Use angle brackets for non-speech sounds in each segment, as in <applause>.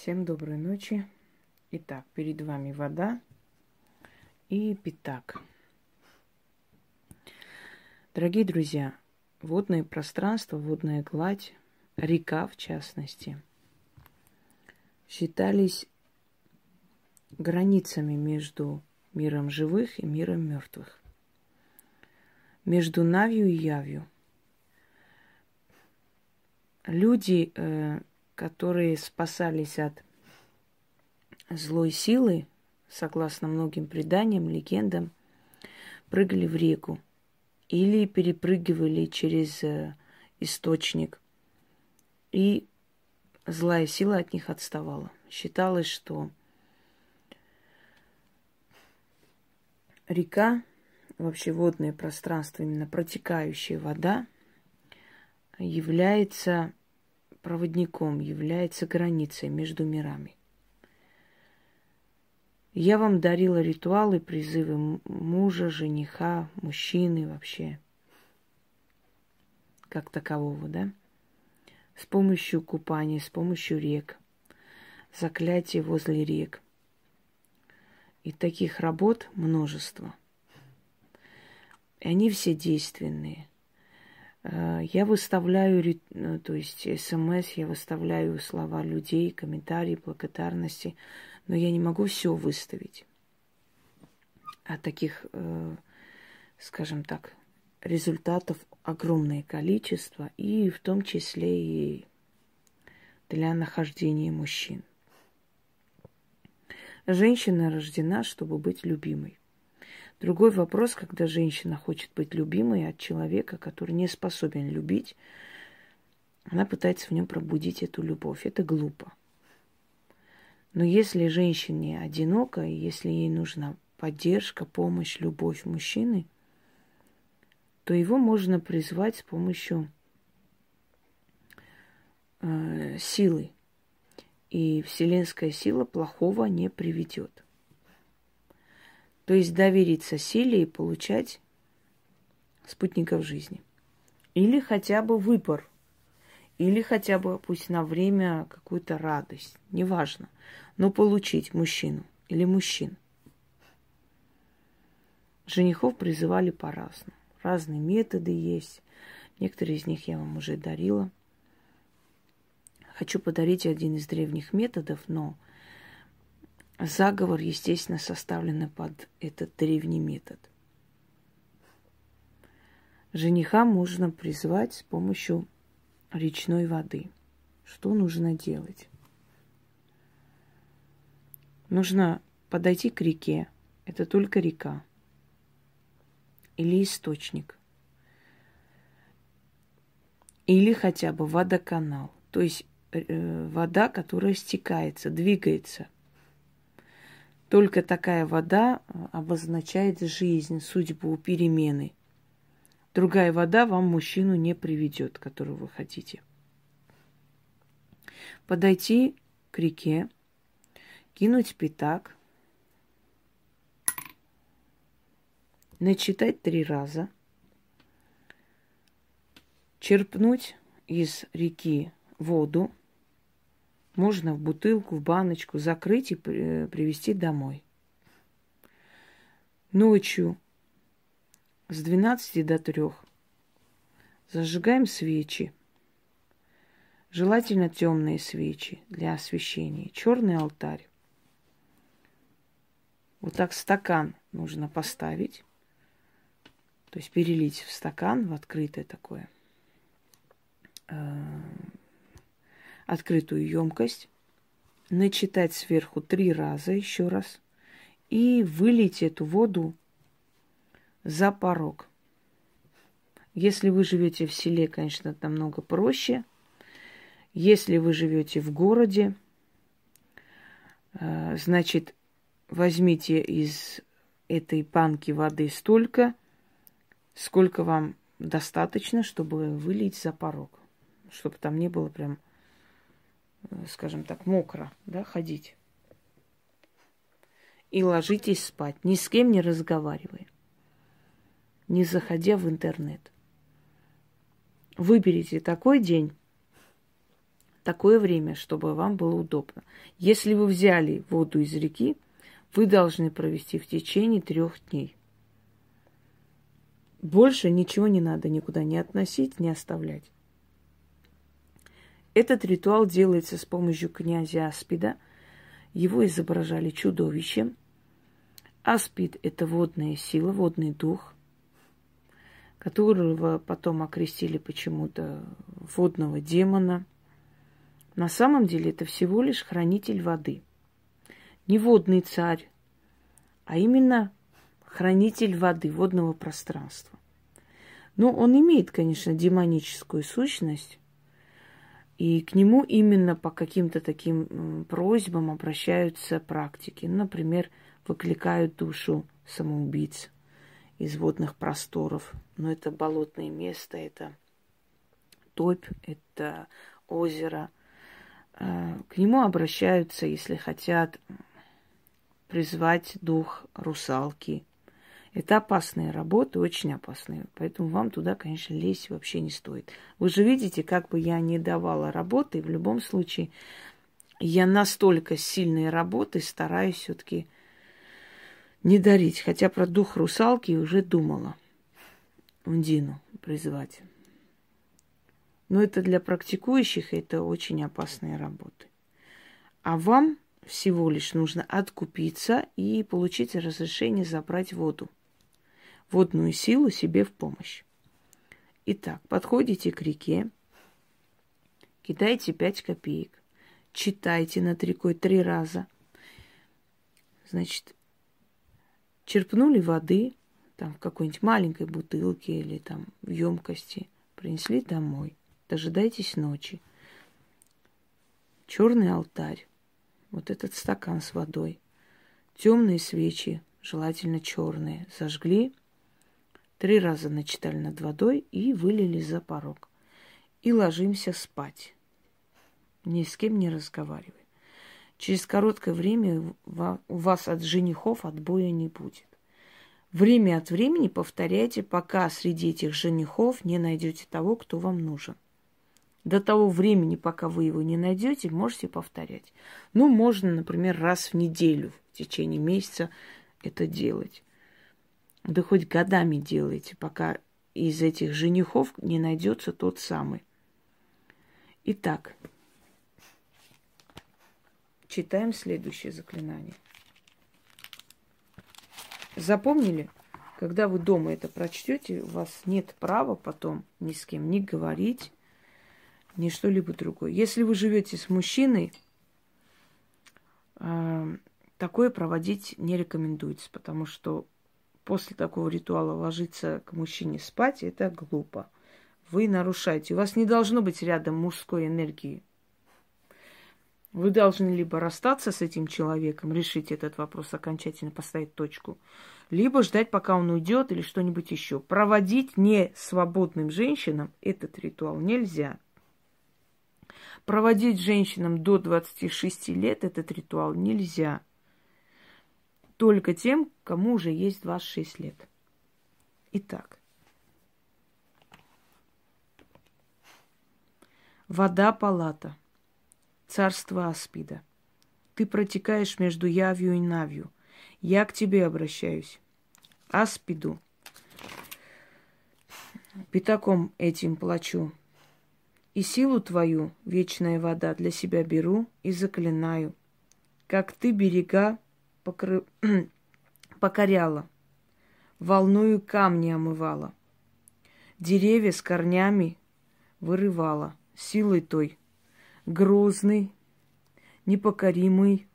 Всем доброй ночи. Итак, перед вами вода и пятак. Дорогие друзья, водное пространство, водная гладь, река в частности, считались границами между миром живых и миром мертвых, между Навью и Явью. Люди э, которые спасались от злой силы, согласно многим преданиям, легендам, прыгали в реку или перепрыгивали через э, источник, и злая сила от них отставала. Считалось, что река, вообще водное пространство, именно протекающая вода, является проводником, является границей между мирами. Я вам дарила ритуалы, призывы мужа, жениха, мужчины вообще, как такового, да? С помощью купания, с помощью рек, заклятия возле рек. И таких работ множество. И они все действенные. Э, я выставляю, э, то есть смс, я выставляю слова людей, комментарии, благодарности, но я не могу все выставить. А таких, э, скажем так, результатов огромное количество, и в том числе и для нахождения мужчин. Женщина рождена, чтобы быть любимой. Другой вопрос, когда женщина хочет быть любимой от человека, который не способен любить, она пытается в нем пробудить эту любовь. Это глупо. Но если женщине одиноко, и если ей нужна поддержка, помощь, любовь мужчины, то его можно призвать с помощью э, силы. И вселенская сила плохого не приведет. То есть довериться силе и получать спутников жизни. Или хотя бы выбор. Или хотя бы пусть на время какую-то радость. Неважно. Но получить мужчину или мужчин. Женихов призывали по-разному. Разные методы есть. Некоторые из них я вам уже дарила. Хочу подарить один из древних методов, но Заговор, естественно, составлен под этот древний метод. Жениха можно призвать с помощью речной воды. Что нужно делать? Нужно подойти к реке. Это только река. Или источник. Или хотя бы водоканал. То есть э, вода, которая стекается, двигается – только такая вода э, обозначает жизнь, судьбу, перемены. Другая вода вам мужчину не приведет, которого вы хотите. Подойти к реке, кинуть пятак, начитать три раза, черпнуть из реки воду, можно в бутылку, в баночку закрыть и привезти домой. Ночью с 12 до 3 зажигаем свечи. Желательно темные свечи для освещения. Черный алтарь. Вот так стакан нужно поставить. То есть перелить в стакан, в открытое такое э, открытую емкость, начитать сверху три раза еще раз и вылить эту воду за порог. Если вы живете в селе, конечно, намного проще. Если вы живете в городе, э, значит, возьмите из этой банки воды столько, сколько вам достаточно, чтобы вылить за порог. Чтобы там не было прям скажем так, мокро, да, ходить. И ложитесь спать, ни с кем не разговаривая, не заходя в интернет. Выберите такой день, такое время, чтобы вам было удобно. Если вы взяли воду из реки, вы должны провести в течение трех дней. Больше ничего не надо никуда не относить, не оставлять. Этот ритуал делается с помощью князя Аспида. Его изображали чудовищем. Аспид – это водная сила, водный дух, которого потом окрестили почему-то водного демона. На самом деле это всего лишь хранитель воды. Не водный царь, а именно хранитель воды, водного пространства. Но он имеет, конечно, демоническую сущность, и к нему именно по каким-то таким просьбам обращаются практики. Например, выкликают душу самоубийц из водных просторов. Но это болотное место, это топь, это озеро. А, к нему обращаются, если хотят призвать дух русалки, это опасные работы, очень опасные. Поэтому вам туда, конечно, лезть вообще не стоит. Вы же видите, как бы я не давала работы, в любом случае я настолько сильные работы стараюсь все-таки не дарить. Хотя про дух русалки уже думала. Ундину призывать. Но это для практикующих, это очень опасные работы. А вам всего лишь нужно откупиться и получить разрешение забрать воду водную силу себе в помощь. Итак, подходите к реке, кидайте пять копеек, читайте над рекой три раза. Значит, черпнули воды, там в какой-нибудь маленькой бутылке или там в емкости, принесли домой. Дожидайтесь ночи. Черный алтарь, вот этот стакан с водой, темные свечи, желательно черные, зажгли, Три раза начитали над водой и вылили за порог. И ложимся спать. Ни с кем не разговаривай. Через короткое время у вас от женихов отбоя не будет. Время от времени повторяйте, пока среди этих женихов не найдете того, кто вам нужен. До того времени, пока вы его не найдете, можете повторять. Ну, можно, например, раз в неделю в течение месяца это делать. Да хоть годами делайте, пока из этих женихов не найдется тот самый. Итак, читаем следующее заклинание. Запомнили? Когда вы дома это прочтете, у вас нет права потом ни с кем не говорить, ни что-либо другое. Если вы живете с мужчиной, э, такое проводить не рекомендуется, потому что после такого ритуала ложиться к мужчине спать, это глупо. Вы нарушаете. У вас не должно быть рядом мужской энергии. Вы должны либо расстаться с этим человеком, решить этот вопрос окончательно, поставить точку, либо ждать, пока он уйдет или что-нибудь еще. Проводить не свободным женщинам этот ритуал нельзя. Проводить женщинам до 26 лет этот ритуал нельзя только тем, кому уже есть 26 лет. Итак, вода палата, царство Аспида. Ты протекаешь между явью и навью. Я к тебе обращаюсь. Аспиду. Пятаком этим плачу. И силу твою, вечная вода, для себя беру и заклинаю. Как ты берега покры... <clears throat> покоряла, волною камни омывала, деревья с корнями вырывала, силой той, грозный, непокоримый,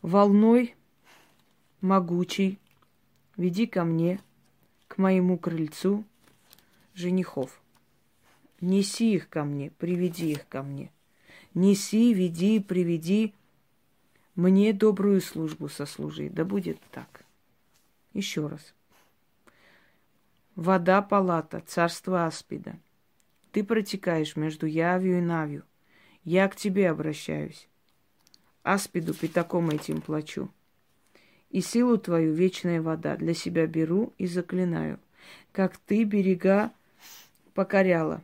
волной могучий, веди ко мне, к моему крыльцу, женихов. Неси их ко мне, приведи их ко мне. Неси, веди, приведи мне добрую службу сослужи. Да будет так. Еще раз. Вода палата, царство Аспида. Ты протекаешь между Явью и Навью. Я к тебе обращаюсь. Аспиду пятаком этим плачу. И силу твою вечная вода для себя беру и заклинаю, как ты берега покоряла.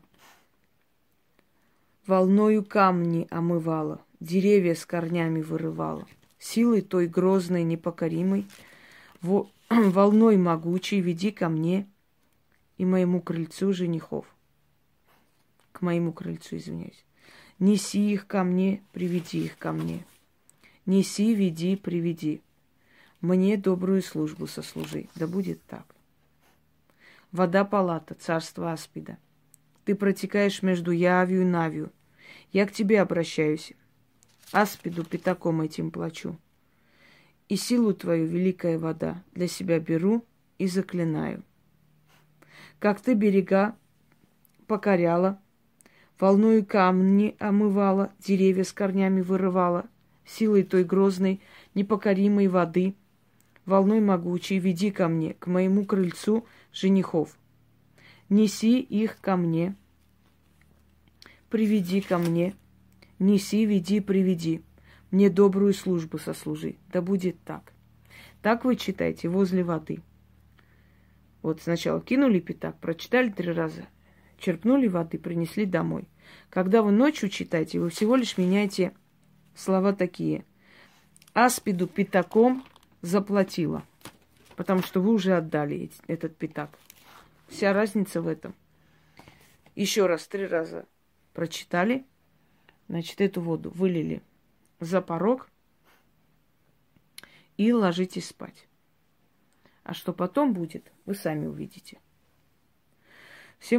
волною камни омывала, деревья с корнями вырывала. Силой той грозной, непокоримой, во- <clears throat> волной могучей веди ко мне и моему крыльцу женихов. К моему крыльцу, извиняюсь. Неси их ко мне, приведи их ко мне. Неси, веди, приведи. Мне добрую службу сослужи. Да будет так. Вода палата, царство Аспида. Ты протекаешь между Явью и Навью. Я к тебе обращаюсь. Аспиду пятаком этим плачу. И силу твою, великая вода, для себя беру и заклинаю. Как ты берега покоряла, волною камни омывала, деревья с корнями вырывала, силой той грозной, непокоримой воды, волной могучей веди ко мне, к моему крыльцу женихов. Неси их ко мне, приведи ко мне, неси, веди, приведи. Мне добрую службу сослужи. Да будет так. Так вы читайте возле воды. Вот сначала кинули пятак, прочитали три раза, черпнули воды, принесли домой. Когда вы ночью читаете, вы всего лишь меняете слова такие. Аспиду пятаком заплатила, потому что вы уже отдали этот пятак. Вся разница в этом. Еще раз, три раза прочитали, значит, эту воду вылили за порог и ложитесь спать. А что потом будет, вы сами увидите.